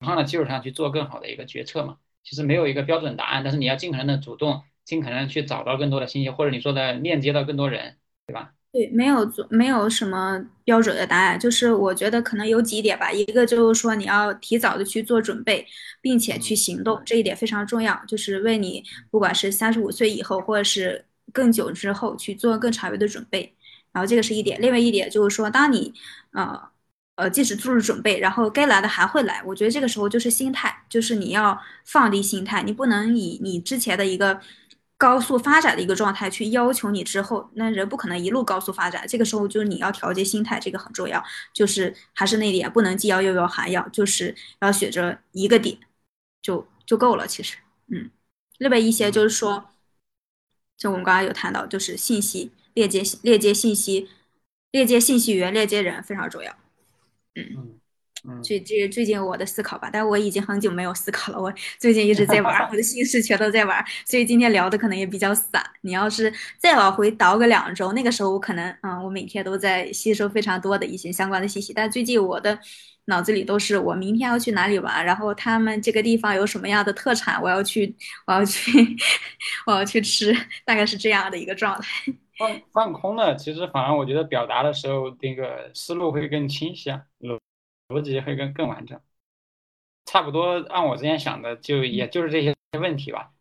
况的基础上去做更好的一个决策嘛。其实没有一个标准答案，但是你要尽可能的主动，尽可能去找到更多的信息，或者你说的链接到更多人，对吧？对，没有做，没有什么标准的答案，就是我觉得可能有几点吧。一个就是说你要提早的去做准备，并且去嗯行动，这一点非常重要，就是为你不管是三十五岁以后，或者是更久之后去做更长远的准备。然后这个是一点，另外一点就是说，当你呃呃即使做了准备，然后该来的还会来。我觉得这个时候就是心态，就是你要放低心态，你不能以你之前的一个。高速发展的一个状态去要求你之后，那人不可能一路高速发展。这个时候就是你要调节心态，这个很重要。就是还是那点，不能既要又要还要，就是要选择一个点就就够了。其实，嗯，另外一些就是说，就我们刚刚有谈到，就是信息链接、链接信息、链接信息源、链接人非常重要。嗯。最这最近我的思考吧，但我已经很久没有思考了。我最近一直在玩，我的心事全都在玩，所以今天聊的可能也比较散。你要是再往回倒个两周，那个时候我可能，嗯，我每天都在吸收非常多的一些相关的信息。但最近我的脑子里都是我明天要去哪里玩，然后他们这个地方有什么样的特产，我要去，我要去，我要去吃，大概是这样的一个状态。放放空了，其实反而我觉得表达的时候，那个思路会更清晰啊。逻辑会更更完整，差不多按我之前想的，就也就是这些问题吧。